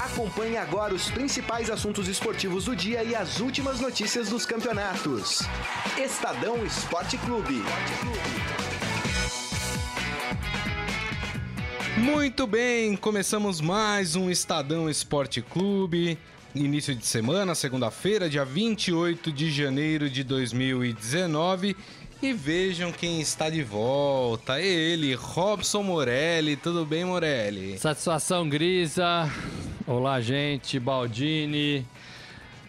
Acompanhe agora os principais assuntos esportivos do dia e as últimas notícias dos campeonatos. Estadão Esporte Clube. Muito bem, começamos mais um Estadão Esporte Clube. Início de semana, segunda-feira, dia 28 de janeiro de 2019. E vejam quem está de volta. Ele, Robson Morelli. Tudo bem, Morelli? Satisfação, Grisa. Olá, gente. Baldini.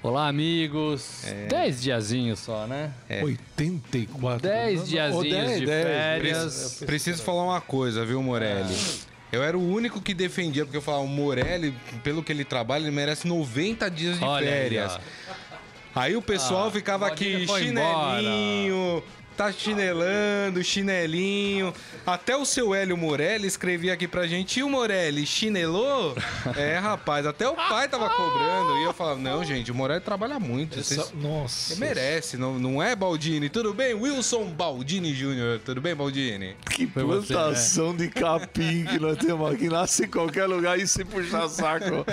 Olá, amigos. É. Dez diazinhos só, né? 84. Dez Não, não, diazinhos ou dez, de dez. férias. Preciso falar uma coisa, viu, Morelli? Eu era o único que defendia, porque eu falava, o Morelli, pelo que ele trabalha, ele merece 90 dias de Olha aí, férias. ó. Aí o pessoal Ah, ficava aqui, chinelinho, tá chinelando, chinelinho. Até o seu Hélio Morelli escrevia aqui pra gente, e o Morelli, chinelou? é, rapaz, até o pai tava cobrando. E eu falava, não, gente, o Morelli trabalha muito. Essa- Vocês... Nossa. Ele merece, não, não é, Baldini? Tudo bem? Wilson Baldini Jr., tudo bem, Baldini? Que você, plantação né? de capim que nós temos aqui. Nasce em qualquer lugar e se puxar saco.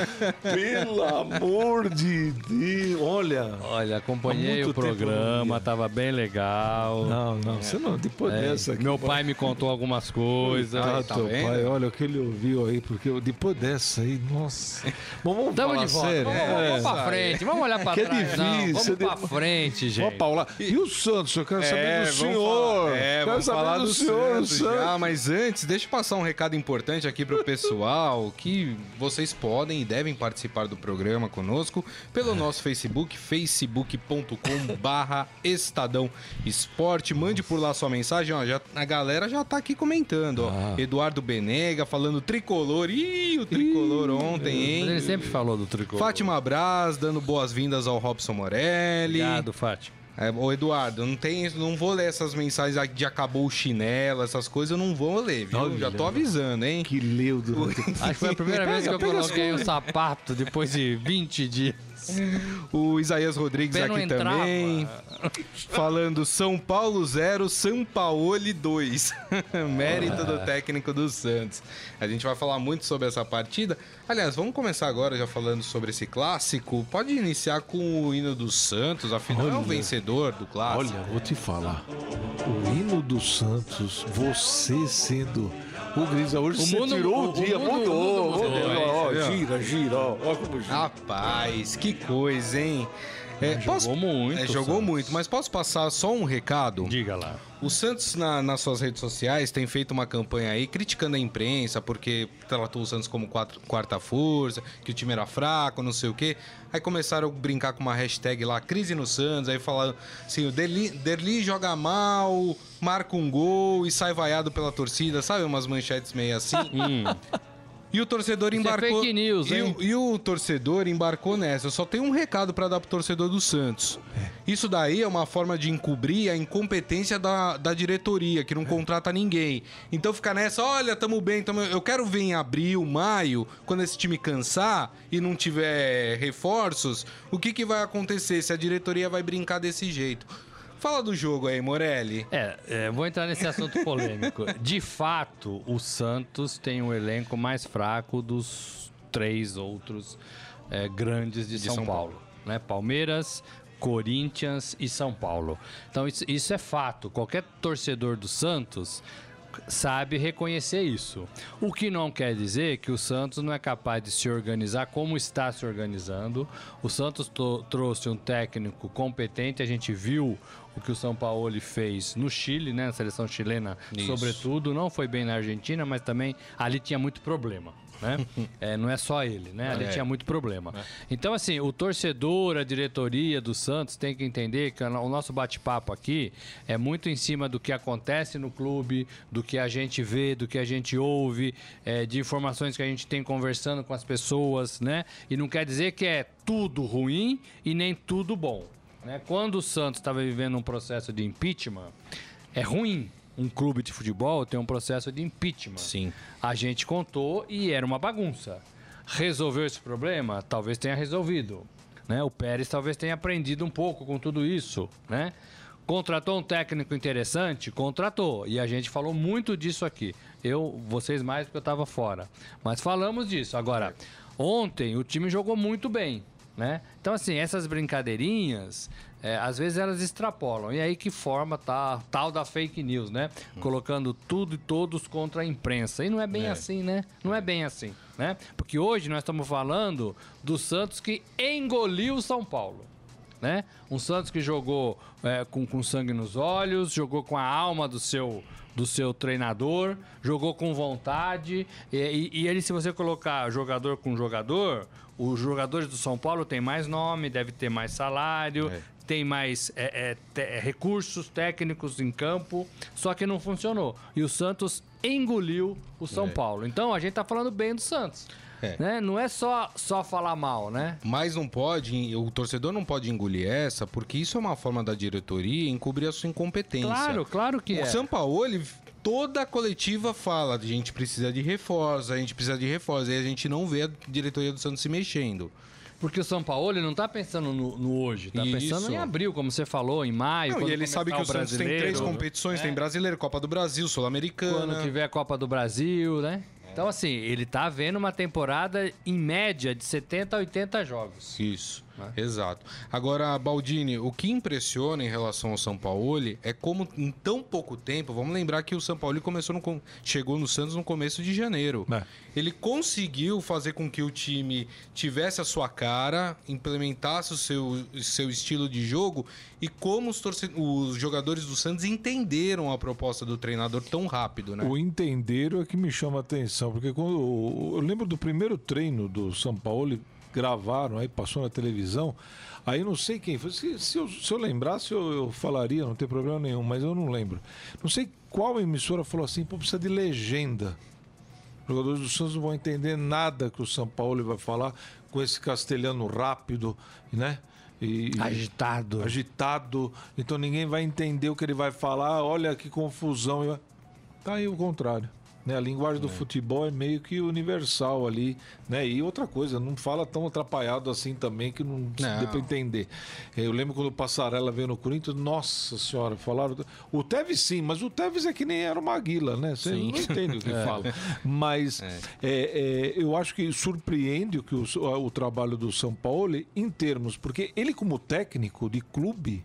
Pelo amor de Deus. Olha. Olha, acompanhei o programa, tava bem legal. Não, não, você não. Depois É, dessa aqui. meu pai me contou algumas coisas. Ah, tá teu vendo? pai, olha o que ele ouviu aí, porque depois dessa aí, nossa. Bom, vamos Tamo falar de volta. sério. Vamos, É. vamos pra frente, vamos olhar pra Que é trás. não, difícil, vamos é pra de- frente, gente. Paula, e o Santos? Eu quero saber do vamos senhor. falar- é, quero vamos saber falar do, senhor, Santos, já, mas antes, deixa eu passar um recado importante aqui pro pessoal, que vocês podem e devem participar do programa conosco pelo nosso Facebook, facebook.com barra Estadão Esporte. Mande por lá sua mensagem, ó, já, a galera já tá aqui comentando, ó. Ah. Eduardo Benega falando tricolor, ih, o tricolor ontem, hein? Ele sempre falou do tricolor. Fátima Braz dando boas-vindas ao Robson Morelli. Obrigado, Fátima. É, ô Eduardo, não tem, não vou ler essas mensagens aqui de acabou o chinelo, essas coisas, eu não vou ler, viu? Olha. Já tô avisando, hein? Que leu durante Acho que foi a primeira vez que eu coloquei um sapato depois de 20 dias. O Isaías Rodrigues Pé não aqui entrava. também, falando São Paulo 0, São Paulo 2. Mérito do técnico do Santos. A gente vai falar muito sobre essa partida. Aliás, vamos começar agora já falando sobre esse clássico. Pode iniciar com o hino do Santos, afinal é o Olha. vencedor do clássico. Olha, vou te falar. O hino do Santos, você sendo o Grisa, hoje O você mundo- tirou o, dia, mundo- mudou. mudou. mudou, Ó, você viu? gira, gira, ó, ó como gira. Rapaz, que coisa, hein? É, Jogou muito, é, jogou Santos. muito, mas posso passar só um recado? Diga lá. O Santos, na- nas suas redes sociais, tem feito uma campanha aí criticando a imprensa, porque tratou o Santos como quatro- quarta força, que o time era fraco, não sei o quê. Aí começaram a brincar com uma hashtag lá, crise no Santos, aí falaram assim, o Derli, Derli joga mal, marca um gol e sai vaiado pela torcida, sabe? Umas manchetes meio assim. E o torcedor Isso é embarcou. fake news, e, hein? o- e o torcedor embarcou nessa. Eu só tenho um recado pra dar pro torcedor do Santos. Isso daí é uma forma de encobrir a incompetência da, da diretoria, que não contrata ninguém. Então fica nessa, olha, tamo bem, tamo... eu quero ver em abril, maio, quando esse time cansar e não tiver reforços, o que, que vai acontecer se a diretoria vai brincar desse jeito? Fala do jogo aí, Morelli. É, é, vou entrar nesse assunto polêmico. De fato, o Santos tem um elenco mais fraco dos três outros é, grandes de, São, São Paulo. Né? Palmeiras, Corinthians e São Paulo. Então, isso, isso é fato. Qualquer torcedor do Santos sabe reconhecer isso. O que não quer dizer que o Santos não é capaz de se organizar como está se organizando. O Santos to- trouxe um técnico competente, a gente viu o que o São Paulo fez no Chile, né, na seleção chilena, Isso. sobretudo, não foi bem na Argentina, mas também ali tinha muito problema. Né? É, não é só ele, né? Ali É. tinha muito problema. Então, assim, o torcedor, a diretoria do Santos tem que entender que o nosso bate-papo aqui é muito em cima do que acontece no clube, do que a gente vê, do que a gente ouve, é, de informações que a gente tem conversando com as pessoas, né? E não quer dizer que é tudo ruim e nem tudo bom. Né? Quando o Santos estava vivendo um processo de impeachment, é ruim um clube de futebol ter um processo de impeachment. Sim. A gente contou e era uma bagunça. Resolveu esse problema? Talvez tenha resolvido. Né? O Pérez talvez tenha aprendido um pouco com tudo isso. Né? Contratou um técnico interessante? Contratou. E a gente falou muito disso aqui. Eu, vocês mais porque eu estava fora. Mas falamos disso. Agora, ontem o time jogou muito bem. Né? Então, assim, essas brincadeirinhas, é, às vezes elas extrapolam. E aí que forma tá, tal da fake news, né? Colocando tudo e todos contra a imprensa. E não é bem É. assim, né? Não é bem assim, né? Porque hoje nós estamos falando do Santos que engoliu o São Paulo. Né? Um Santos que jogou é, com, com sangue nos olhos, jogou com a alma do seu, do seu treinador, jogou com vontade. E, e- e ele, se você colocar jogador com jogador, os jogadores do São Paulo têm mais nome, deve ter mais salário, É. tem mais é, é, te- é, recursos técnicos em campo, só que não funcionou. E o Santos engoliu o São É. Paulo. Então a gente tá falando bem do Santos. É. Né? Não é só, só falar mal, né? Mas não pode, o torcedor não pode engolir essa, porque isso é uma forma da diretoria encobrir a sua incompetência. Claro, claro que o é. Sampaoli, toda a coletiva fala, a gente precisa de reforço, a gente precisa de reforço, e a gente não vê a diretoria do Santos se mexendo. Porque o São Paulo ele não tá pensando no, no hoje, tá Isso. pensando em abril, como você falou, em maio. Não, quando e ele sabe que o Santos tem três competições, É. tem Brasileiro, Copa do Brasil, Sul-Americana. Quando tiver a Copa do Brasil, né? Então, assim, ele tá vendo uma temporada em média de 70 a 80 jogos. Isso, Né? exato. Agora, Baldini, o que impressiona em relação ao São Paulo é como em tão pouco tempo, vamos lembrar que o São Paulo começou no, chegou no Santos no começo de janeiro. É. Ele conseguiu fazer com que o time tivesse a sua cara, implementasse o seu, seu estilo de jogo e como os, torce- os jogadores do Santos entenderam a proposta do treinador tão rápido, né? O entendeiro é que me chama a atenção, porque quando eu lembro do primeiro treino do São Paulo, gravaram, aí passou na televisão, aí não sei quem foi. Se, se eu, se eu lembrasse, eu, eu falaria, não tem problema nenhum, mas eu não lembro. Não sei qual emissora falou assim, pô, precisa de legenda. Os jogadores do Santos não vão entender nada que o São Paulo vai falar com esse castelhano rápido, né? E, Agitado. agitado, então ninguém vai entender o que ele vai falar. Olha que confusão. Tá aí o contrário. Né? A linguagem do futebol é meio que universal ali. Né? E outra coisa, não fala tão atrapalhado assim também que não, Não. deu pra entender. Eu lembro quando o Passarela veio no Corinthians, nossa senhora, falaram. O Tevez sim, mas o Tevez é que nem era uma Maguila, né? Você Sim. não entende o que fala. Mas é, é, eu acho que surpreende o, que o, o trabalho do São Paulo em termos, porque ele, como técnico de clube,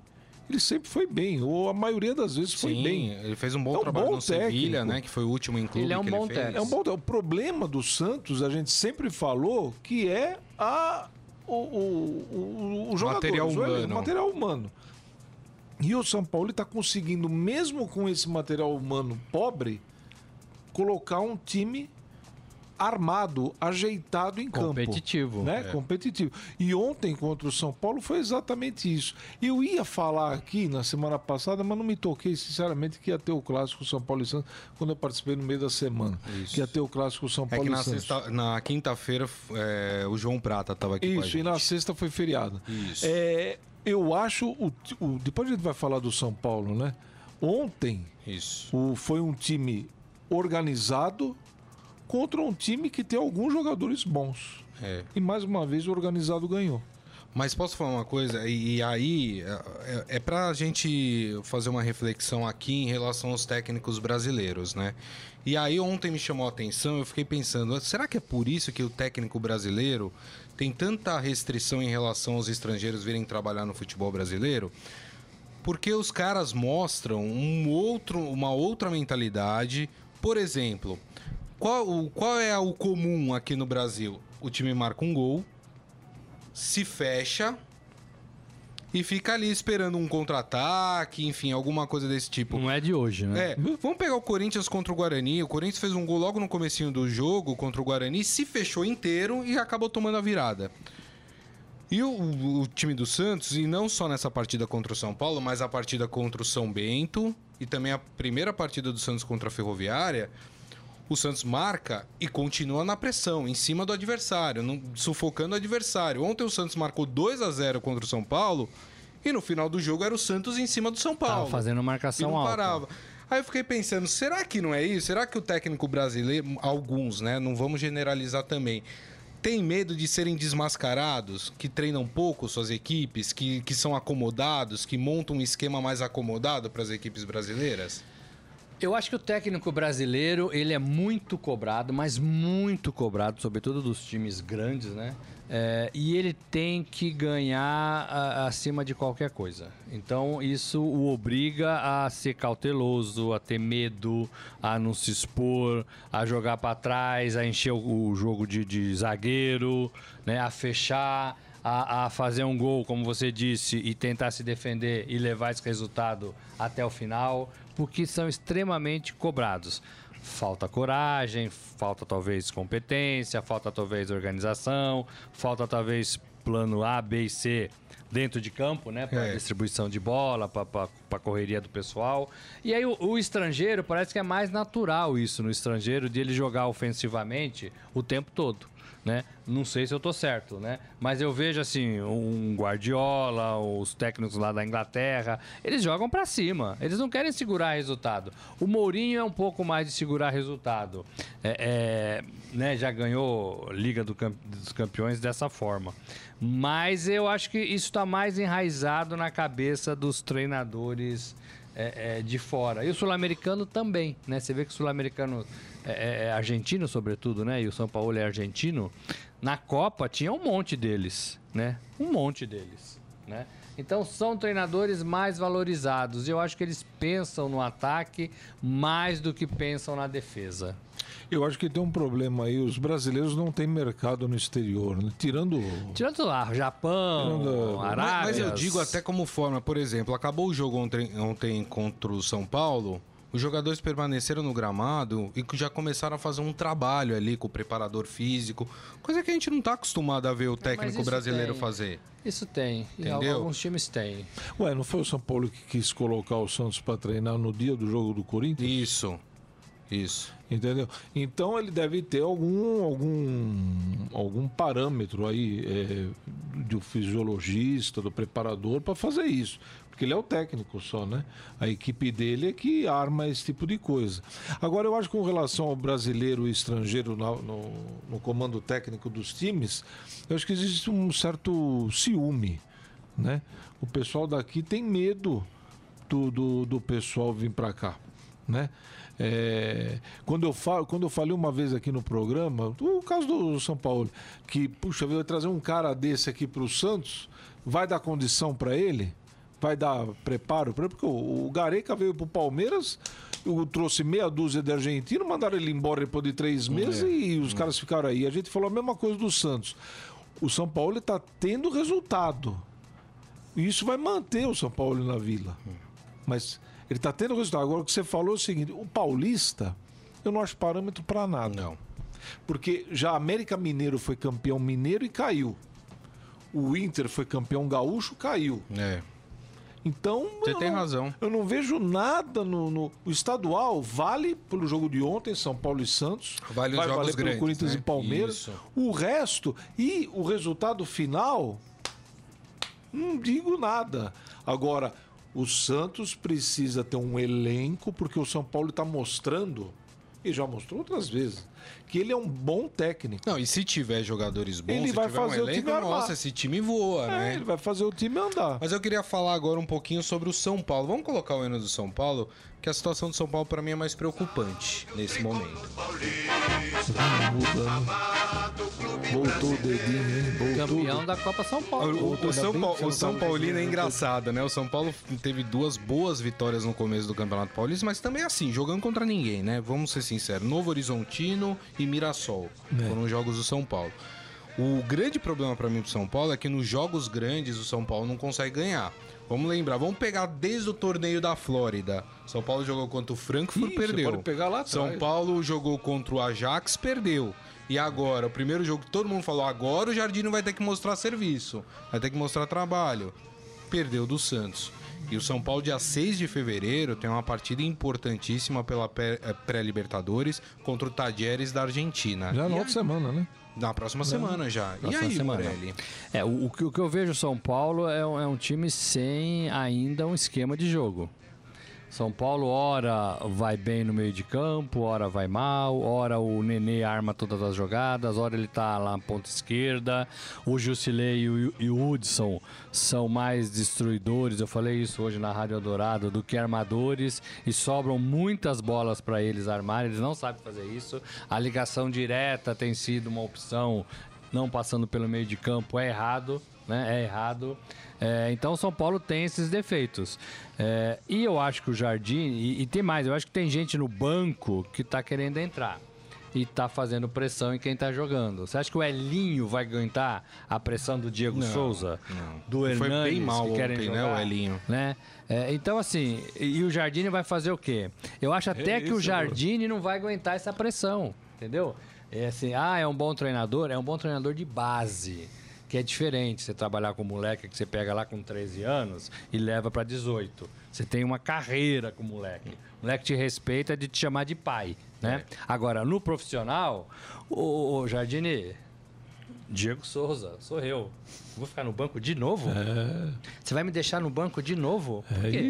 ele sempre foi bem, ou a maioria das vezes foi Sim, bem. ele fez um bom É um trabalho bom no Sevilha, técnico. né? Que foi o último em clube Ele é um que bom técnico. É um bom. O problema do Santos, a gente sempre falou que é a, o, o, o, o jogador, Material o humano. o material humano. E o São Paulo está conseguindo, mesmo com esse material humano pobre, colocar um time armado, ajeitado em campo. Competitivo. Né? Competitivo. E ontem contra o São Paulo foi exatamente isso. Eu ia falar aqui na semana passada, mas não me toquei, sinceramente, que ia ter o clássico São Paulo e Santos quando eu participei no meio da semana. Isso. Que ia ter o clássico São É Paulo que e na, Santos. sexta- na quinta-feira é, o João Prata estava aqui Isso, e na sexta foi feriado. Isso. É, eu acho. O, o- depois a gente vai falar do São Paulo, né? Ontem Isso. o, foi um time organizado contra um time que tem alguns jogadores bons. É. E mais uma vez o organizado ganhou. Mas posso falar uma coisa? E, e aí, é, é pra gente fazer uma reflexão aqui em relação aos técnicos brasileiros, né? E aí ontem me chamou a atenção, eu fiquei pensando, será que é por isso que o técnico brasileiro tem tanta restrição em relação aos estrangeiros virem trabalhar no futebol brasileiro? Porque os caras mostram um outro, uma outra mentalidade. Por exemplo, qual, o- qual é o comum aqui no Brasil? O time marca um gol, se fecha e fica ali esperando um contra-ataque, enfim, alguma coisa desse tipo. Não é de hoje, né? É, vamos pegar o Corinthians contra o Guarani. O Corinthians fez um gol logo no comecinho do jogo contra o Guarani, se fechou inteiro e acabou tomando a virada. E o, o time do Santos, e não só nessa partida contra o São Paulo, mas a partida contra o São Bento e também a primeira partida do Santos contra a Ferroviária, o Santos marca e continua na pressão, em cima do adversário, não- sufocando o adversário. Ontem o Santos marcou 2 a 0 contra o São Paulo e no final do jogo era o Santos em cima do São Paulo. Tava fazendo E marcação não alta. parava. Aí eu fiquei pensando, será que não é isso? Será que o técnico brasileiro, alguns, né? Não vamos generalizar também. tem medo de serem desmascarados, que treinam pouco suas equipes, que, que são acomodados, que montam um esquema mais acomodado para as equipes brasileiras? Eu acho que o técnico brasileiro, ele é muito cobrado, mas muito cobrado, sobretudo dos times grandes, né? É, e ele tem que ganhar a, acima de qualquer coisa. Então, isso o obriga a ser cauteloso, a ter medo, a não se expor, a jogar para trás, a encher o, o jogo de, de, zagueiro, né? a fechar. A, a, fazer um gol, como você disse, e tentar se defender e levar esse resultado até o final, porque são extremamente cobrados falta coragem, falta talvez competência, falta talvez organização, falta talvez plano A, B e C dentro de campo, né? Para é. distribuição de bola, para correria do pessoal. E aí o, o, estrangeiro, parece que é mais natural isso no estrangeiro, de ele jogar ofensivamente o tempo todo né? Não sei se eu tô certo, né? Mas eu vejo assim, um Guardiola, os técnicos lá da Inglaterra, eles jogam para cima. Eles não querem segurar resultado. O Mourinho é um pouco mais de segurar resultado. É, é, né? Já ganhou Liga do Camp dos Campeões dessa forma. Mas eu acho que isso está mais enraizado na cabeça dos treinadores é, é, de fora. E o sul-americano também, né? Você vê que o sul-americano é, é, é, argentino, sobretudo, né? E o São Paulo é argentino. Na Copa tinha um monte deles, né? Um monte deles, né? Então são treinadores mais valorizados. Eu acho que eles pensam no ataque mais do que pensam na defesa. Eu acho que tem um problema aí. Os brasileiros não têm mercado no exterior, né? Tirando. Tirando lá, Japão, Tirando... Arábia. Mas, mas, eu digo até como forma, por exemplo, acabou o jogo ontem, ontem contra o São Paulo. Os jogadores permaneceram no gramado e já começaram a fazer um trabalho ali com o preparador físico, coisa que a gente não está acostumado a ver o técnico brasileiro tem. fazer. Isso tem, Entendeu? alguns times têm. Ué, não foi o São Paulo que quis colocar o Santos para treinar no dia do jogo do Corinthians? Isso. Isso. Entendeu? Então ele deve ter algum algum algum parâmetro aí é, do fisiologista, do preparador para fazer isso porque ele é o técnico só, né? A equipe dele é que arma esse tipo de coisa. Agora, eu acho que com relação ao brasileiro e estrangeiro no, no, no comando técnico dos times, eu acho que existe um certo ciúme, né? O pessoal daqui tem medo do, do, do pessoal vir para cá, né? É, quando, eu falo, quando eu falei uma vez aqui no programa, o caso do São Paulo, que, puxa, vai trazer um cara desse aqui para o Santos, vai dar condição para ele? vai dar preparo para porque o, o Gareca veio pro Palmeiras, o, trouxe meia dúzia de argentino, mandaram ele embora depois de três meses é. e os é. caras ficaram aí. A gente falou a mesma coisa do Santos. O São Paulo está tendo resultado. E isso vai manter o São Paulo na Vila. Mas ele está tendo resultado. Agora o que você falou é o seguinte: o Paulista, eu não acho parâmetro para nada. Não. Porque já América Mineiro foi campeão mineiro e caiu. O Inter foi campeão gaúcho, caiu. É. Então. Você tem não, razão. Eu não vejo nada no, no, O estadual vale pelo jogo de ontem, São Paulo e Santos. Vale vai os jogos valer grandes, pelo Corinthians né? e Palmeiras. Isso. O resto e o resultado final. Não digo nada. Agora, o Santos precisa ter um elenco, porque o São Paulo está mostrando, e já mostrou outras vezes, que ele é um bom técnico. Não, e se tiver jogadores bons, ele vai fazer um elenco, o time nossa, esse time voa, é, né? Ele vai fazer o time andar. Mas eu queria falar agora um pouquinho sobre o São Paulo. Vamos colocar o hino do São Paulo, que a situação do São Paulo para mim é mais preocupante nesse momento. Voltou o dedinho, hein? Voltou. Campeão da Copa São Paulo. O, o São, Paulo, o São Paulino é engraçado, né? O São Paulo teve duas boas vitórias no começo do Campeonato Paulista, mas também assim, jogando contra ninguém, né? Vamos ser sinceros. Novo Horizontino e Mirassol é. foram os jogos do São Paulo. O grande problema para mim pro São Paulo é que nos jogos grandes o São Paulo não consegue ganhar. Vamos lembrar, vamos pegar desde o torneio da Flórida. São Paulo jogou contra o Frankfurt, Ih, perdeu. Pode pegar lá São Paulo jogou contra o Ajax, perdeu. E agora, o primeiro jogo que todo mundo falou, agora o Jardino vai ter que mostrar serviço, vai ter que mostrar trabalho. Perdeu do Santos. E o São Paulo, dia 6 de fevereiro, tem uma partida importantíssima pela eh, pré-Libertadores contra o Tadieres da Argentina. Já na outra semana, né? Na próxima semana já. Próxima e aí, semana. Morelli? É, o, o, que eu vejo São Paulo é é um time sem ainda um esquema de jogo. São Paulo, ora vai bem no meio de campo, ora vai mal, ora o Nenê arma todas as jogadas, ora ele tá lá na ponta esquerda. O Jusilei e o, Hudson são mais destruidores, eu falei isso hoje na Rádio Dourado, do que armadores e sobram muitas bolas para eles armarem, eles não sabem fazer isso. A ligação direta tem sido uma opção, não passando pelo meio de campo, é errado, né? É errado. É, então o São Paulo tem esses defeitos. É, e eu acho que o Jardim, e, e, tem mais, eu acho que tem gente no banco que tá querendo entrar. E tá fazendo pressão em quem tá jogando. Você acha que o Elinho vai aguentar a pressão do Diego Não, Souza? não. Do Foi Hernanes, bem mal que querem ontem, né, jogar, o Elinho? Né? É, então, assim, e, e o Jardine vai fazer o quê? Eu acho até que o isso, Jardine não vai aguentar essa pressão, entendeu? É assim, ah, é um bom treinador? É um bom treinador de base que é diferente você trabalhar com um moleque que você pega lá com 13 anos e leva para 18. Você tem uma carreira com moleque. O moleque te respeita de te chamar de pai, né? Agora, no profissional, o, o Jardine, Diego Souza, sou eu. Vou ficar no banco de novo? Você vai me deixar no banco de novo? Por É, quê?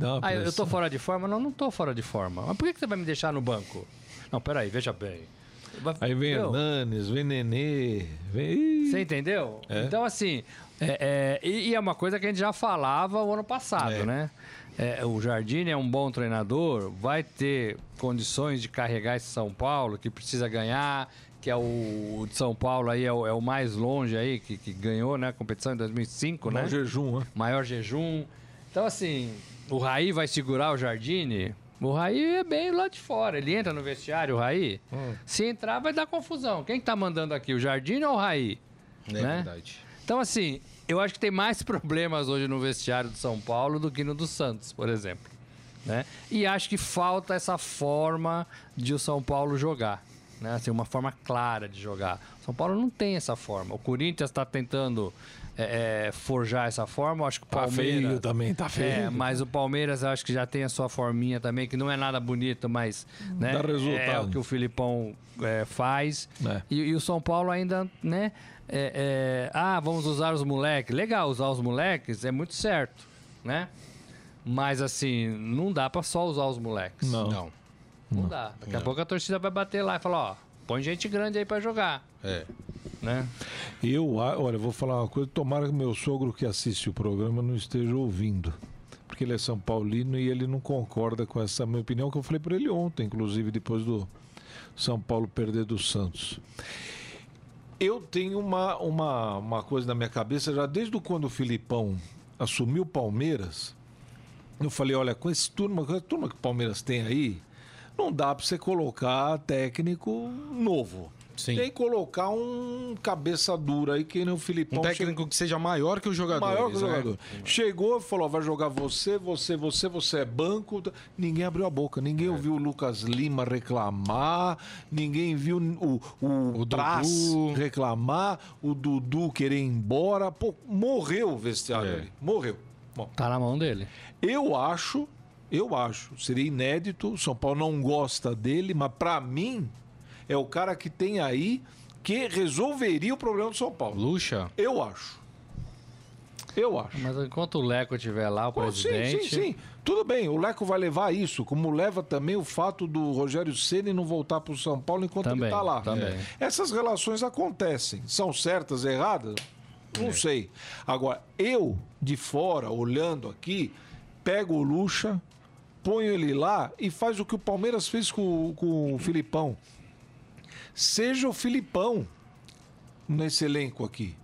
uma Ah, eu- tô fora de forma? Não, não tô fora de forma. Mas por que você vai me deixar no banco? Não, peraí, veja bem. Aí vem Entendeu? Hernanes, vem Nenê, vem. Você entendeu? É. Então, assim, é, é, e, e é uma coisa que a gente já falava o ano passado, É. né? É, o Jardine é um bom treinador, vai ter condições de carregar esse São Paulo, que precisa ganhar, que é o, de São Paulo aí, é o, é o mais longe aí, que, que ganhou né, a competição em 2005, né? no jejum, né? maior jejum. Então, assim, o Raí vai segurar o Jardine. O Raí é bem lá de fora. Ele entra no vestiário, o Raí. Se entrar, vai dar confusão. Quem que tá mandando aqui, o Jardine ou o Raí? É né? verdade. Então, assim, eu acho que tem mais problemas hoje no vestiário do São Paulo do que no do Santos, por exemplo. Né? E acho que falta essa forma de o São Paulo jogar. Né? Assim, uma forma clara de jogar. O São Paulo não tem essa forma. O Corinthians está tentando é, é, forjar essa forma. Eu acho que o Tá Palmeiras. feio também, tá feio. É, mas o Palmeiras eu acho que já tem a sua forminha também, que não é nada bonito, mas né, Dá resultado. é o que o Filipão é, faz. É. E, e o São Paulo ainda, né? é, é, ah, vamos usar os moleques. Legal, usar os moleques é muito certo, né? Mas assim, não dá pra só usar os moleques. Não. Não. Não dá. Daqui a pouco a torcida vai bater lá e falar, ó, põe gente grande aí pra jogar, É. né? Eu, olha, vou falar uma coisa. Tomara que meu sogro que assiste o programa não esteja ouvindo. Porque ele é São Paulino e ele não concorda com essa minha opinião, que eu falei para ele ontem, inclusive depois do São Paulo perder do Santos. Eu tenho uma, uma, uma coisa na minha cabeça, já desde quando o Filipão assumiu o Palmeiras, eu falei, olha, com esse turma, com a turma que o Palmeiras tem aí, não dá para você colocar técnico novo. Sim. Tem que colocar um cabeça dura aí, que nem o Filipão. Um técnico que seja maior que os jogadores. Maior que o né? jogador. Chegou e falou: vai jogar você, você, você, você é banco. Ninguém abriu a boca. Ninguém É. ouviu o Lucas Lima reclamar. Ninguém viu o, o, O Traz Dudu. reclamar. O Dudu querer ir embora. Pô, morreu o vestiário É. ali. Morreu. Bom, Tá na mão dele. eu acho, eu acho, seria inédito. O São Paulo não gosta dele, mas pra mim é o cara que tem aí que resolveria o problema do São Paulo. Lucha? Eu acho. Eu acho. Mas enquanto o Leco estiver lá, o Pô, sim, presidente... sim, sim. Tudo bem, o Leco vai levar isso, como leva também o fato do Rogério Ceni não voltar para o São Paulo enquanto ele Também, está lá. também. É. Essas relações acontecem. São certas, erradas? Não É. sei. Agora, eu, de fora, olhando aqui, pego o Lucha, ponho ele lá e faz o que o Palmeiras fez com, com o Filipão. Seja o Filipão nesse elenco aqui.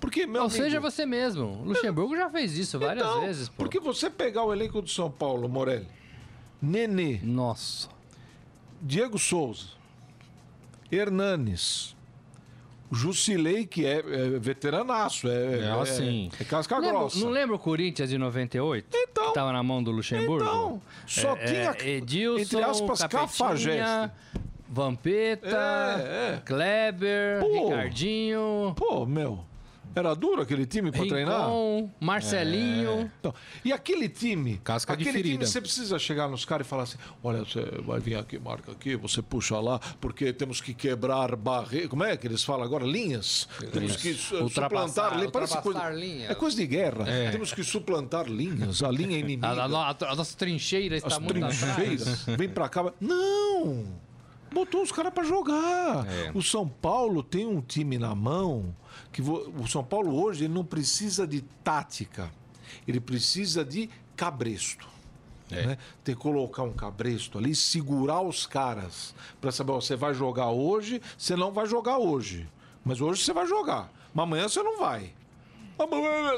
Porque, meu Ou amigo, seja, você mesmo. O Luxemburgo já fez isso várias então, vezes, pô. Porque você pegar o elenco do São Paulo, Morelli, Nenê, Nossa. Diego Souza, Hernanes, Jusilei, que é, é veteranaço, é, É assim. é, casca Lembra- grossa. não lembra o Corinthians de 98? Então. Que tava na mão do Luxemburgo? Então, só É, tinha, é, Edilson, entre aspas, Capetinha. Vampeta, É, é. Kleber, Pô. Ricardinho. Pô, meu, Era duro aquele time para treinar? Rincon, Marcelinho. Então, e aquele time? Casca de aquele ferida. time você precisa chegar nos caras e falar assim: olha, você vai vir aqui, marca aqui, você puxa lá, porque temos que quebrar barreiras. Como é que eles falam agora? Linhas. Temos que suplantar linhas. Parece coisa, linhas. É coisa de guerra. Temos que suplantar linhas, a linha inimiga. A, a a- a nossa trincheira está as muito atrás. trincheiras. Vem pra cá. Não! Botou os caras pra jogar. É. O São Paulo tem um time na mão que o São Paulo hoje ele não precisa de tática. Ele precisa de cabresto. É. né? Tem que colocar um cabresto ali, segurar os caras pra saber, ó, você vai jogar hoje, você não vai jogar hoje. Mas hoje você vai jogar. Mas amanhã você não vai.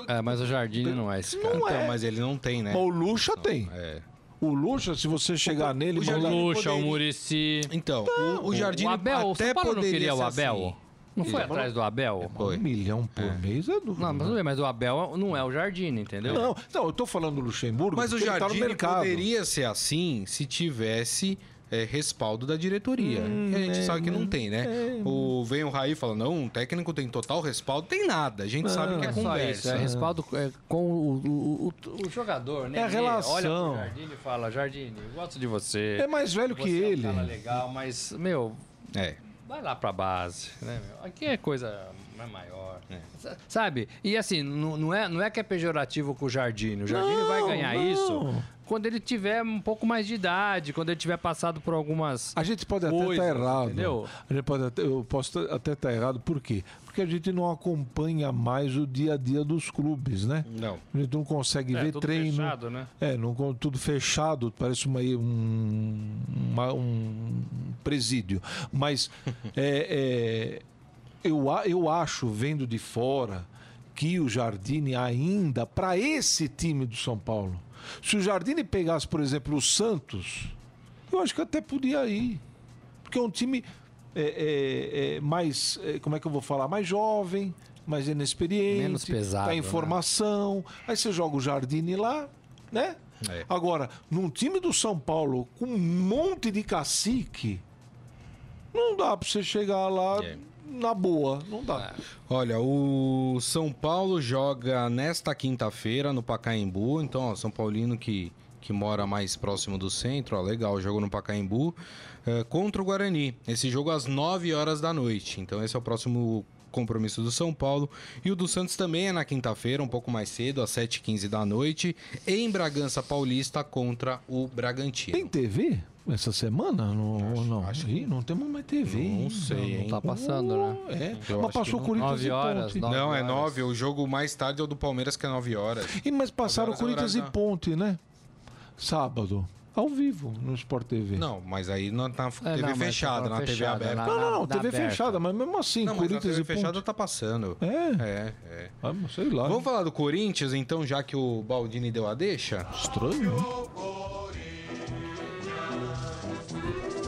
É, mas o Jardine não é esse cara. Não Então, é. mas ele não tem, né? Mas o Lucha tem. É. O Lucha, se você chegar nele, o O Jardine Lucha, o poderia- Murici. Então, o, o Jardim o Abel, o até Paulo não poderia queria o Abel? assim. Não foi Ele- atrás do Abel? Foi. Um milhão por mês é duro. Não, mas, tudo bem, mas o Abel não é o Jardine, entendeu? Não, não, eu tô falando do Luxemburgo. Mas o porque ele tá no Jardim mercado. poderia ser assim se tivesse é, respaldo da diretoria. que a gente sabe que não tem, né? O, vem o Raí e fala, não, um técnico tem total respaldo. Tem nada, a gente sabe que é É só isso, é respaldo é, com o, o, o- o jogador, né? É a Ele relação. Olha pro Jardine e fala, Jardine, eu gosto de você. É mais velho você que é um ele. cara legal, mas, meu, É. vai lá pra base, né, meu? Aqui é coisa mais maior. É. Sa- Sabe? E assim, não, não é, não é que é pejorativo com o Jardine. O Jardine Não, vai ganhar não. isso quando ele tiver um pouco mais de idade, quando ele tiver passado por algumas. A gente pode até estar Coisas, errado. entendeu? A gente pode até, eu posso tá- até estar errado, por quê? Porque a gente não acompanha mais o dia a dia dos clubes, né? Não. A gente não consegue É, ver tudo treino. fechado, né? É, não, tudo fechado, parece uma, um, uma- um presídio. Mas é, é, eu, eu acho, vendo de fora, que o Jardine ainda, para esse time do São Paulo, se o Jardine pegasse, por exemplo, o Santos, eu acho que até podia ir. Porque é um time é, é, é, mais, é, como é que eu vou falar, mais jovem, mais inexperiente, Menos pesado, tá né? em formação. Aí você joga o Jardine lá, né? É. Agora, num time do São Paulo com um monte de cacique, não dá pra você chegar lá É. na boa. Não dá. Olha, o São Paulo joga nesta quinta-feira no Pacaembu. Então, ó, São Paulino que, que mora mais próximo do centro, ó, legal, jogou no Pacaembu é, contra o Guarani. Esse jogo às 9 horas da noite. Então, esse é o próximo compromisso do São Paulo. E o do Santos também é na quinta-feira, um pouco mais cedo, às 7h15 da noite, em Bragança Paulista contra o Bragantino. Tem TV essa semana? Não, ou não? Ih, não temos mais TV. Não sei, Não hein? tá passando, né? É, Eu mas acho que passou não. Corinthians Nove e horas, Ponte. Não, é horas. 9. O jogo mais tarde é o do Palmeiras, que é 9 horas. E, mas passaram horas é Corinthians e horário da- Ponte, né? Sábado. Ao vivo, no Sport TV. Não, mas aí na, na TV É, não, fechada, tá na TV aberta. na- Não, não, não, TV aberta. fechada, mas mesmo assim, Não, mas na Corinthians TV e fechada Ponte. tá passando. É? É, é. Ah, sei lá. Vamos falar do Corinthians, então, já que o Baldini deu a deixa? Estranho. né?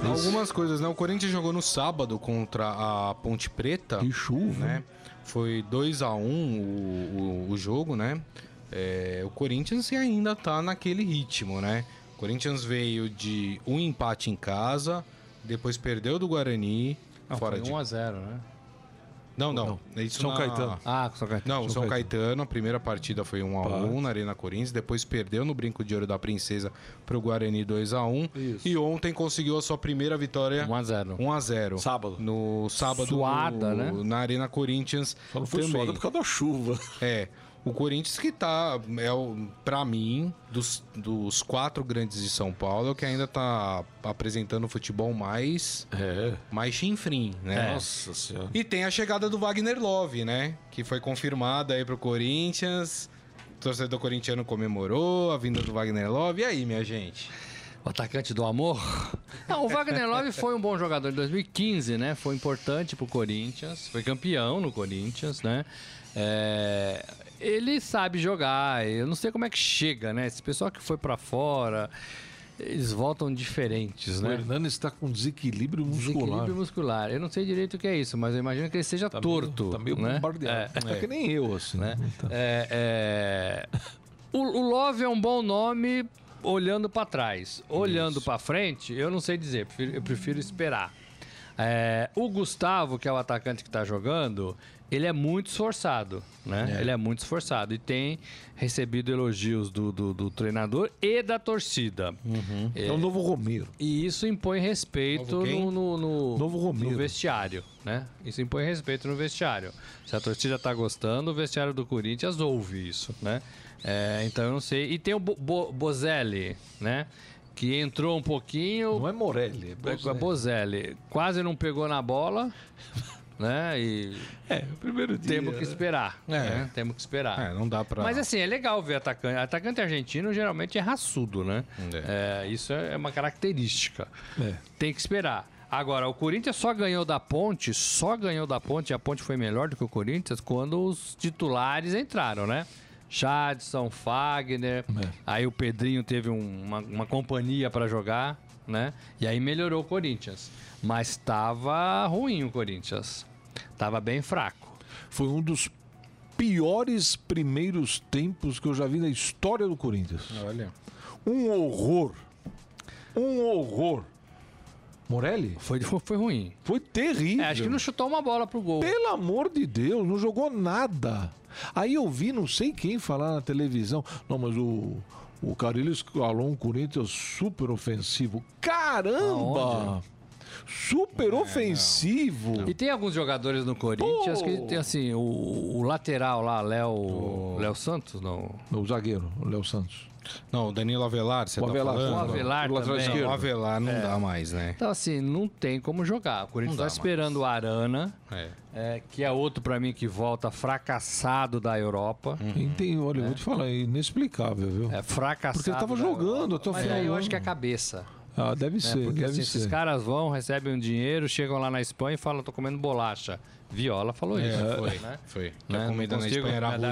Algumas coisas, né? O Corinthians jogou no sábado contra a Ponte Preta. Que chuva. né? Foi 2 a 1 o, o, o jogo, né? É, o Corinthians ainda tá naquele ritmo, né? O Corinthians veio de um empate em casa, depois perdeu do Guarani. Não, fora foi de... 1x0, né? Não, não. Isso São na- Caetano. Ah, só que... Não, o São São Caetano, a primeira partida foi 1 a 1 na Arena Corinthians, depois perdeu no Brinco de Ouro da Princesa pro Guarani 2 a 1 Isso. e ontem conseguiu a sua primeira vitória 1x0. 1 a 0 Sábado. No sábado Suada, no- né? na Arena Corinthians. Só não foi também. suada por causa da chuva. É. O Corinthians que tá, é o, pra mim, dos, dos quatro grandes de São Paulo, é o que ainda tá apresentando o futebol mais, É. mais chinfrim, né? Nossa senhora. E tem a chegada do Wagner Love, né? Que foi confirmada aí pro Corinthians. O torcedor corintiano comemorou a vinda do Wagner Love. E aí, minha gente? O atacante do amor? Não, o Wagner Love foi um bom jogador em 2015, né? Foi importante pro Corinthians, foi campeão no Corinthians, né? É, Ele sabe jogar, eu não sei como é que chega, né? Esse pessoal que foi pra fora, eles voltam diferentes, O né? Hernani está com desequilíbrio muscular. Desequilíbrio muscular. Eu não sei direito o que é isso, mas eu imagino que ele seja Tá torto. Meio, tá meio né? bombardeado. É. Tá que nem eu, assim. né? Tá. É, é, O, o Love é um bom nome olhando pra trás. Olhando pra frente, eu não sei dizer, eu prefiro esperar. É, o Gustavo, que é o atacante que está jogando, ele é muito esforçado, né? Ele é muito esforçado e tem recebido elogios do, do, do treinador e da torcida. É o novo Romero. E isso impõe respeito no, no, no- Novo Romero. no vestiário, né? Isso impõe respeito no vestiário. Se a torcida tá gostando, o vestiário do Corinthians ouve isso, né? É, então eu não sei. E tem o Bo Bo- Bozelli, né? Que entrou um pouquinho. Não é Morelli, é É, Bozelli. Bozelli. Quase não pegou na bola, né? E É, o primeiro dia. temos que esperar. É. né? Temos que esperar. É, não dá pra. Mas assim, é legal ver atacante. Atacante argentino geralmente é raçudo, né? É, isso é uma característica. É. Tem que esperar. Agora, o Corinthians só ganhou da Ponte, só ganhou da Ponte, e a Ponte foi melhor do que o Corinthians quando os titulares entraram, né? Chadson, Fagner, É. aí o Pedrinho teve um- uma, uma companhia para jogar, né? E aí melhorou o Corinthians. Mas estava ruim o Corinthians. Tava bem fraco. Foi um dos piores primeiros tempos que eu já vi na história do Corinthians. Olha. Um horror. Um horror. Morelli? Foi, foi ruim. Foi terrível. É, acho que não chutou uma bola pro gol. Pelo amor de Deus, não jogou nada. Aí eu vi não sei quem falar na televisão. Não, mas o, o Carilho escalou um Corinthians super ofensivo. Caramba! Super ofensivo. E tem alguns jogadores no Corinthians Pô! que tem assim, o, o lateral lá, Léo. Léo Santos, não. O zagueiro, o Léo Santos. Não, o Danilo Avelar, você O tá Avelar, falando? O Avelar o também. Não, o Avelar não dá mais, né? Então, assim, não tem como jogar. O Corinthians tá esperando o Arana, É. é, que é outro pra mim que volta fracassado da Europa. Entendi, olha, eu vou te falar, é inexplicável, viu? É fracassado. Porque ele tava jogando até o Mas final aí eu acho que é a cabeça. Ah, deve né? ser, Porque deve assim, ser. esses caras vão, recebem um dinheiro, chegam lá na Espanha e falam, tô comendo bolacha. Viola falou isso. É, foi. Né? Foi. Que Né? a comida na Espanha era ruim.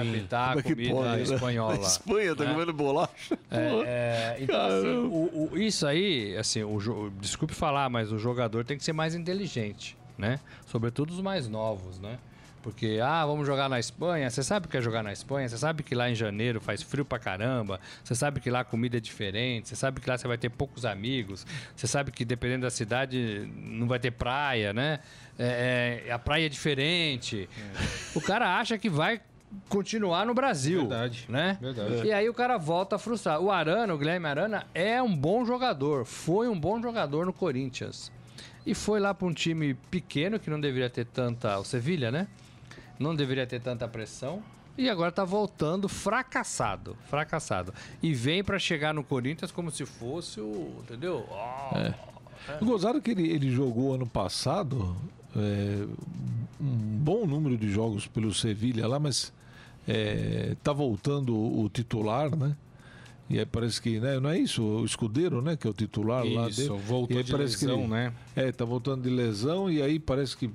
é que comida pode, né? espanhola. Espanha tá né? comendo bolacha. É, é, então, assim, o- o- isso aí, assim, o, desculpe falar, mas o jogador tem que ser mais inteligente, né? Sobretudo os mais novos, né? Porque, ah, vamos jogar na Espanha. Você sabe o que é jogar na Espanha? Você sabe que lá em janeiro faz frio pra caramba. Você sabe que lá a comida é diferente. Você sabe que lá você vai ter poucos amigos. Você sabe que dependendo da cidade não vai ter praia, né? É, é, a praia é diferente. O cara acha que vai continuar no Brasil. Verdade. Né? Verdade. E aí o cara volta frustrado. O Arana, o Guilherme Arana, é um bom jogador. Foi um bom jogador no Corinthians. E foi lá para um time pequeno que não deveria ter tanta. O Sevilha, né? Não deveria ter tanta pressão. E agora tá voltando fracassado. Fracassado. E vem para chegar no Corinthians como se fosse o. Entendeu? Ó, Gozado que ele, ele jogou ano passado é, um bom número de jogos pelo Sevilha lá, mas é, tá voltando o, titular, né? E aí parece que, né, não é isso? O escudeiro, né? Que é o titular lá Isso, dele. voltou e aí de lesão, ele- né? É, tá voltando de lesão e aí parece que,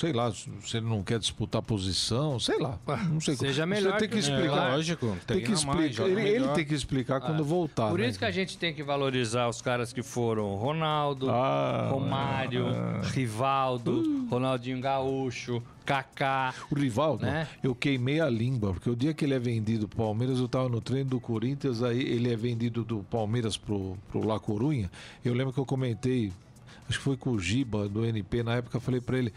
sei lá, se ele não quer disputar posição, sei lá. Não sei seja Você melhor tem que que- explicar. É, lógico, tem que explicar. ele, ele tem que explicar quando voltar. Por né? isso que a gente tem que valorizar os caras que foram Ronaldo, Ah, Romário, Rivaldo, Ronaldinho Gaúcho, Kaká. O Rivaldo, Né? eu queimei a língua, porque o dia que ele é vendido pro Palmeiras, eu tava no treino do Corinthians, aí ele é vendido do Palmeiras pro, pro La Corunha. Eu lembro que eu comentei, acho que foi com o Giba do NP, na época eu falei pra ele,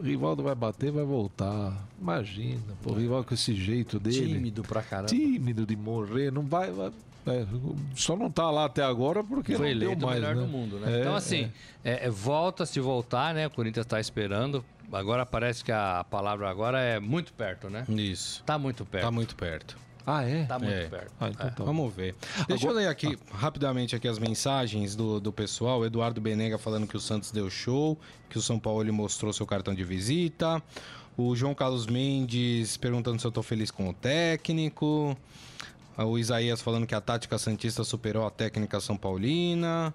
Rivaldo vai bater, vai voltar. Imagina, pô, o Rivaldo com esse jeito dele. Tímido pra caramba. Tímido de morrer, não vai. vai- é, só não tá lá até agora porque Foi não deu eleito o mais, melhor né? do mundo, né? É, então, assim, é, é, volta se voltar, né? O Corinthians tá esperando. Agora parece que a palavra agora é muito perto, né? Isso. Tá muito perto. Tá muito perto. Ah, é? Tá muito É. perto. Ah, então É. tá. Vamos ver. Deixa eu ler aqui rapidamente aqui as mensagens do, do pessoal. Eduardo Benega falando que o Santos deu show, que o São Paulo ele mostrou seu cartão de visita. O João Carlos Mendes perguntando se eu tô feliz com o técnico. O Isaías falando que a tática Santista superou a técnica São Paulina.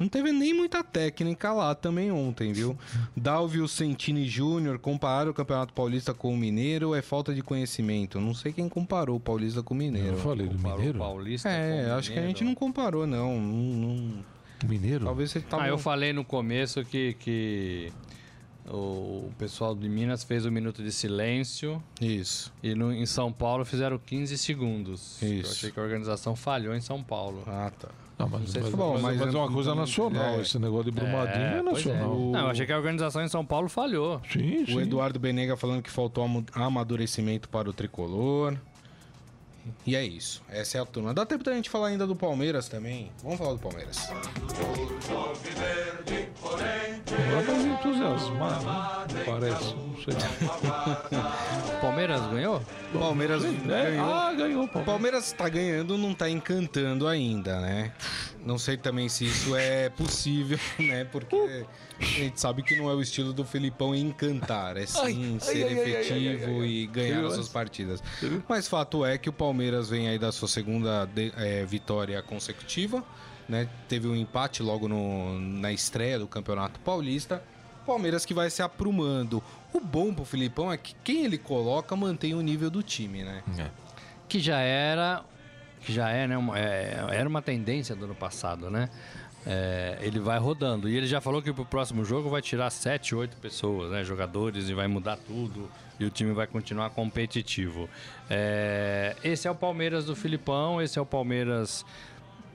Não teve nem muita técnica lá também ontem, viu? Dalvio Sentini Júnior comparar o Campeonato Paulista com o Mineiro é falta de conhecimento. Não sei quem comparou o Paulista com o Mineiro. Eu falei do Mineiro? Paulista. É, com o acho que a Mineiro. gente não comparou, não. Não- não- Mineiro? Talvez você tava... Ah, eu falei no começo que, que O pessoal de Minas fez um minuto de silêncio Isso. e no- em São Paulo fizeram 15 segundos. Eu Isso. achei que a organização falhou em São Paulo. Ah, tá. Não, mas, sei se mas, bom, mas- mas mas é uma é- coisa nacional. é. Esse negócio de Brumadinho é, pois nacional. Não, eu achei que a organização em São Paulo falhou. Sim, sim. O Eduardo Benega falando que faltou amadurecimento para o tricolor. E é isso. Essa é a turma. Dá tempo da gente falar ainda do Palmeiras também. Vamos falar do Palmeiras. Agora vai entusiasmar, né? Parece, não sei. Palmeiras ganhou? Palmeiras É, ganhou. ah, ganhou, pô. Palmeiras tá ganhando, não tá encantando ainda, né? Não sei também se isso é possível, né? Porque a gente sabe que não é o estilo do Felipão encantar, é sim Ai, ser ai, ai, ai, efetivo ai, ai, ai. e ganhar as suas partidas. Mas fato é que o Palmeiras vem aí da sua segunda de- eh, vitória consecutiva, né? Teve um empate logo no- na estreia do Campeonato Paulista. Palmeiras que vai se aprumando. O bom pro Filipão é que quem ele coloca mantém o nível do time, né? Que já era. Que já é, né? uma- é, era uma tendência do ano passado, né? É, ele vai rodando. E ele já falou que pro próximo jogo vai tirar 7, 8 pessoas, né? Jogadores, e vai mudar tudo. E o time vai continuar competitivo. É, esse é o Palmeiras do Filipão, esse é o Palmeiras.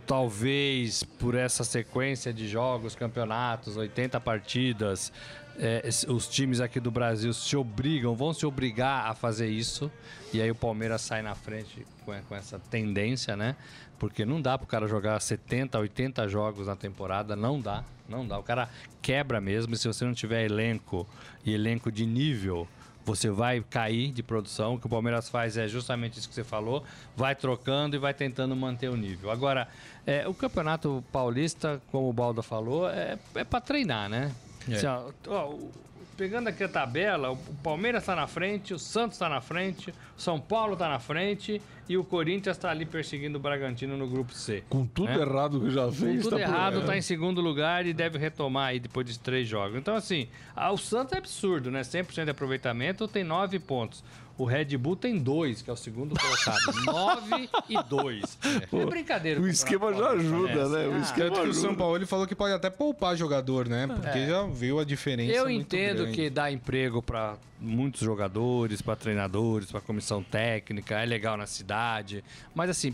Talvez por essa sequência de jogos, campeonatos, 80 partidas, é, os times aqui do Brasil se obrigam, vão se obrigar a fazer isso. E aí o Palmeiras sai na frente com, com essa tendência, né? Porque não dá pro cara jogar 70, 80 jogos na temporada, não dá, não dá. O cara quebra mesmo, e se você não tiver elenco e elenco de nível, você vai cair de produção. O que o Palmeiras faz é justamente isso que você falou, vai trocando e vai tentando manter o nível. Agora, é, o Campeonato Paulista, como o Balda falou, é, é para treinar, né? Assim, ó, ó, pegando aqui a tabela, o Palmeiras está na frente, o Santos está na frente, o São Paulo está na frente e o Corinthians está ali perseguindo o Bragantino no grupo C. Com tudo né? errado que já Com fez. tudo tá errado, é. tá em segundo lugar e deve retomar aí depois de três jogos. Então, assim, o Santos é absurdo, né? 100% de aproveitamento, tem nove pontos. O Red Bull tem dois, que é o segundo colocado. nove e dois. É brincadeira. O esquema já ajuda, né? O Ah, esquema Tanto que o. São Paulo ele falou que pode até poupar jogador, né? Porque já viu a diferença. Eu muito entendo grande. que dá emprego para muitos jogadores, para treinadores, para comissão técnica, é legal na cidade, mas assim,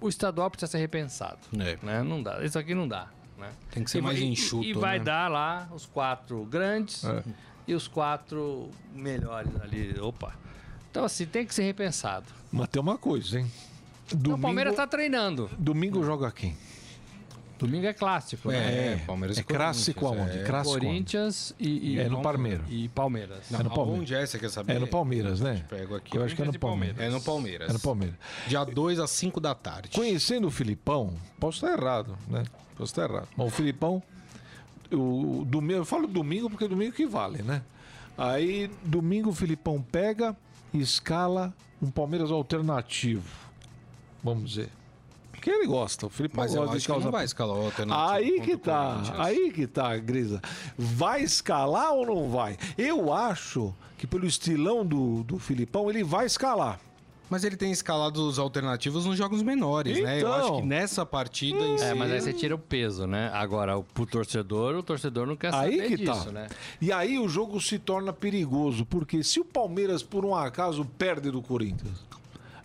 o estadual precisa ser repensado, É. né? Não dá, isso aqui não dá, né? Tem que ser E mais vai- e- enxuto, E, vai né? dar lá os quatro grandes É. e os quatro melhores ali, opa. Então assim, tem que ser repensado. Mas tem uma coisa, hein? Então, Domingo, o Palmeiras tá treinando. domingo joga quem? Domingo é clássico, né? É, Palmeiras e É clássico Corinthians, aonde? é. Clássico aonde? Corinthians e, e É no Palmeiras. E Palmeiras. Não, É no Palmeiras. Onde é, você quer saber? É no Palmeiras, né? Pego aqui. Eu acho que é no Palmeiras. Palmeiras. É no Palmeiras. É no Palmeiras. Dia 2 às 5 da tarde. Conhecendo o Filipão, posso estar errado, né? Posso estar errado. Mas o Filipão, o, o domingo, eu falo domingo porque domingo que vale, né? Aí, domingo o Filipão pega escala um Palmeiras alternativo. Vamos dizer. Porque ele gosta, o Filipão Mas eu gosta acho de que não vai escalar o alternativo. Aí que tá, aí que tá, Grisa. Vai escalar ou não vai? Eu acho que pelo estilão do, do Filipão, ele vai escalar. Mas ele tem escalado os alternativos nos jogos menores, né? Eu Então. acho que nessa partida em si... É, mas aí você tira o peso, né? Agora, o- pro torcedor, o torcedor não quer Aí saber que disso, tá. né? E aí o jogo se torna perigoso, porque se o Palmeiras, por um acaso, perde do Corinthians,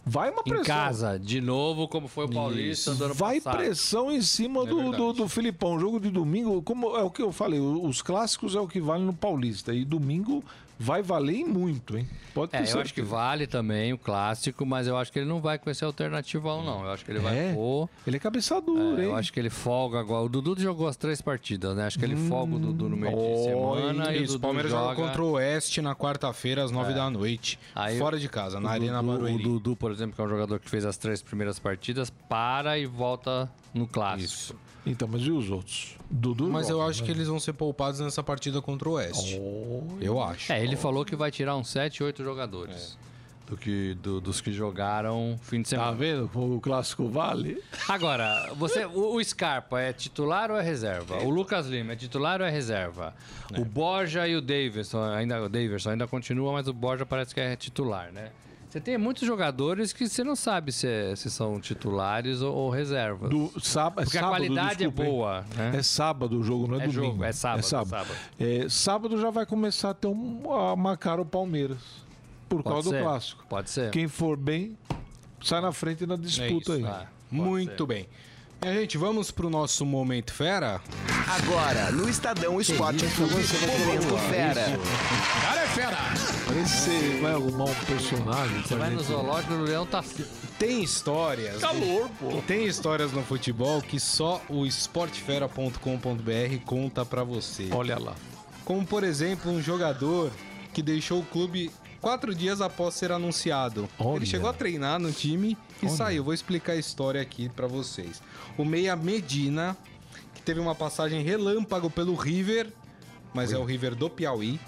vai uma pressão. Em casa, de novo, como foi o Paulista do ano Vai passado. pressão em cima do, verdade. do, do Filipão. Jogo de domingo, como é o que eu falei, os clássicos é o que vale no Paulista. E domingo vai valer muito, hein? Pode ter É, eu certeza. acho que vale também o clássico, mas eu acho que ele não vai com esse alternativão, não. Eu acho que ele vai É? pôr. Ele é cabeça dura, É, hein? eu acho que ele folga agora. O Dudu jogou as três partidas, né? Acho que ele folga o Dudu no meio de semana e o Isso, Dudu o Palmeiras joga... joga contra o Oeste na quarta-feira, às 9 da noite. Aí fora de casa, na Arena Dudu, Barueri. O Dudu, por exemplo, que é um jogador que fez as três primeiras partidas, para e volta no clássico. Isso. Então, mas e os outros? Dudu Mas eu acho né? que eles vão ser poupados nessa partida contra o Oeste. Eu acho. É, ele falou que vai tirar uns 7, 8 jogadores. Do que, do- dos que jogaram fim de Tá semana. vendo como o clássico vale? Agora, você, o, o Scarpa é titular ou é reserva? O Lucas Lima é titular ou é reserva? O Borja e o Davidson, ainda, o Davidson ainda continua, mas o Borja parece que é titular, né? Você tem muitos jogadores que você não sabe se, é- se são titulares ou, ou reservas. Do, sábado, é Porque a sábado, qualidade desculpa, é boa, né? É sábado o jogo, não é, É domingo. jogo, é sábado, sábado. É, sábado já vai começar a ter um, a marcar o Palmeiras. Por Pode causa ser. do clássico. Pode ser. Quem for bem, sai na frente na disputa É isso. aí. Ah, Muito ser. bem. Minha gente, vamos pro nosso Momento Fera? Agora, no Estadão Esporte Clube, Momento Fera. Aí você vai arrumar um personagem. Você vai no zoológico, o leão tá... Tem histórias. Calor, pô. Tem histórias no futebol que só o esportefera.com.br conta pra você. Olha lá. Como, por exemplo, um jogador que deixou o clube quatro dias após ser anunciado. Olha. Ele chegou a treinar no time e Olha. saiu. Vou explicar a história aqui pra vocês. O Meia Medina, que teve uma passagem relâmpago pelo River, mas é o River do Piauí.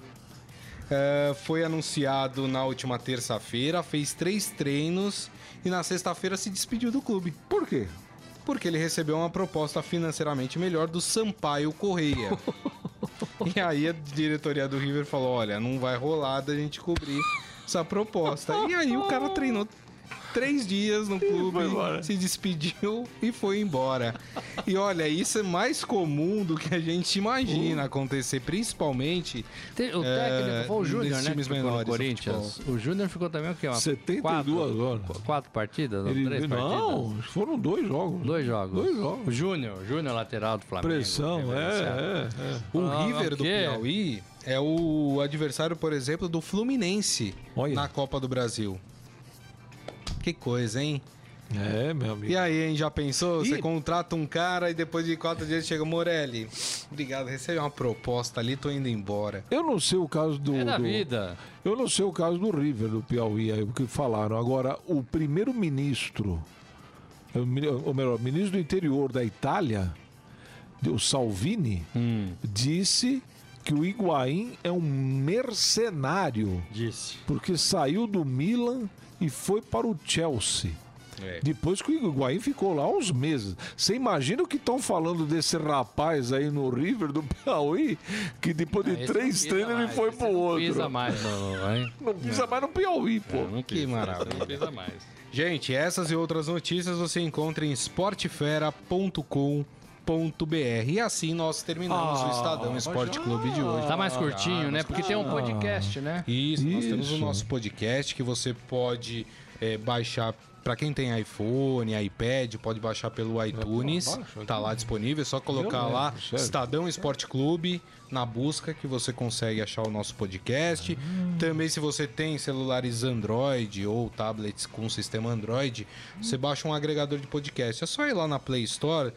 é, foi anunciado na última terça-feira, fez três treinos e na sexta-feira se despediu do clube. Por quê? Porque ele recebeu uma proposta financeiramente melhor do Sampaio Correia. e aí a diretoria do River falou: olha, não vai rolar da gente cobrir essa proposta. E aí o cara treinou três dias no clube, se despediu e foi embora. E olha, isso é mais comum do que a gente imagina acontecer, principalmente. Tem- o É, técnico foi o Júnior, né? times menores do Corinthians. O Júnior ficou também o quê? Uma 72 quatro, horas. Quatro partidas? Não, Ele, três partidas? não, foram dois jogos. Dois jogos. Dois jogos. O Júnior, Júnior lateral do Flamengo. Pressão, é, é, é. O Ah, River o do? Piauí é o adversário, por exemplo, do Fluminense Olha. na Copa do Brasil. Que coisa, hein? É, meu amigo. E aí, hein? Já pensou? Você E- contrata um cara e depois de quatro dias chega Morelli. Obrigado, recebi uma proposta ali, tô indo embora. Eu não sei o caso do. É da do- vida. Eu não sei o caso do River, do Piauí, aí, o que falaram. Agora, o primeiro-ministro, ou melhor, o ministro do interior da Itália, o Salvini, Hum. disse que o Higuaín é um mercenário, Disse. porque saiu do Milan e foi para o Chelsea. É. Depois que o Higuaín ficou lá uns meses. Você imagina o que estão falando desse rapaz aí no River do Piauí, que depois de três não pisa treinos ele foi pro não outro. Pisa mais, não, hein? Não pisa mais no Piauí, pô. Não Que maravilha. Não pisa mais. Gente, essas e outras notícias você encontra em esportefera.com.br. E assim nós terminamos o Ah, Estadão Esporte Clube de hoje. Tá mais curtinho, né? Porque tem um Ah. podcast, né? Isso, nós temos o Isso. nosso podcast que você pode é, baixar. Para quem tem iPhone, iPad, pode baixar pelo iTunes. Tá lá disponível, é só colocar lembro, lá. Estadão Esporte Clube na busca que você consegue achar o nosso podcast. Ah. Também se você tem celulares Android ou tablets com sistema Android, você baixa um agregador de podcast. É só ir lá na Play Store,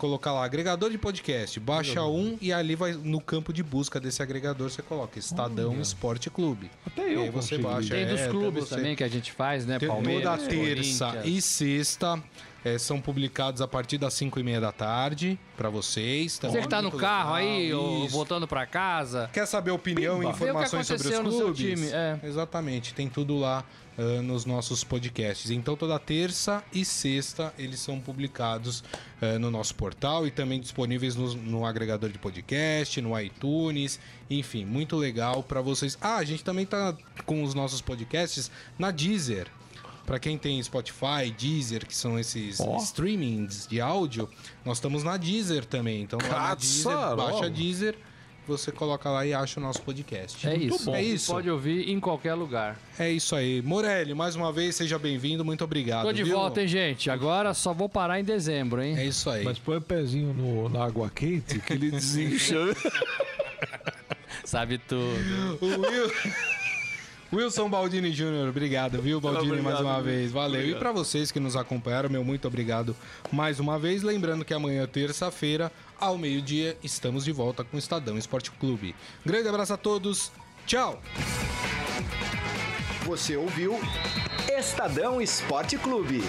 colocar lá agregador de podcast, baixa um e ali vai no campo de busca desse agregador você coloca Estadão Esporte Clube. Até E eu aí você consegui. baixa. Tem dos é, clubes você- também que a gente faz, né? Tem Palmeiras, toda terça e sexta é, são publicados a partir das 5 e meia da tarde para vocês. Então, Você que tá no carro legal, aí, ou isso. voltando pra casa. Quer saber opinião e o que informações sobre os clubes? time, é. Exatamente, tem tudo lá ah, nos nossos podcasts. Então toda terça e sexta eles são publicados ah, no nosso portal e também disponíveis no, no agregador de podcast, no iTunes, enfim, muito legal para vocês. Ah, a gente também tá com os nossos podcasts na Deezer. Para quem tem Spotify, Deezer, que são esses Ó. streamings de áudio, nós estamos na Deezer também. Então lá na Deezer, baixa a Deezer, você coloca lá e acha o nosso podcast. É isso. bom. É Você isso. Pode ouvir em qualquer lugar. É isso aí. Morelli, mais uma vez, seja bem-vindo. Muito obrigado. Tô de viu? volta, hein, gente? Agora só vou parar em dezembro, hein? É isso aí. Mas põe o pezinho no- na água quente que ele desincha. Sabe tudo. O Will- Wilson Baldini Júnior, obrigado, viu, Baldini, Obrigado, mais uma vez. Valeu. Obrigado. E para vocês que nos acompanharam, meu muito obrigado mais uma vez. Lembrando que amanhã, terça-feira, ao meio-dia, estamos de volta com o Estadão Esporte Clube. Grande abraço a todos. Tchau. Você ouviu Estadão Esporte Clube.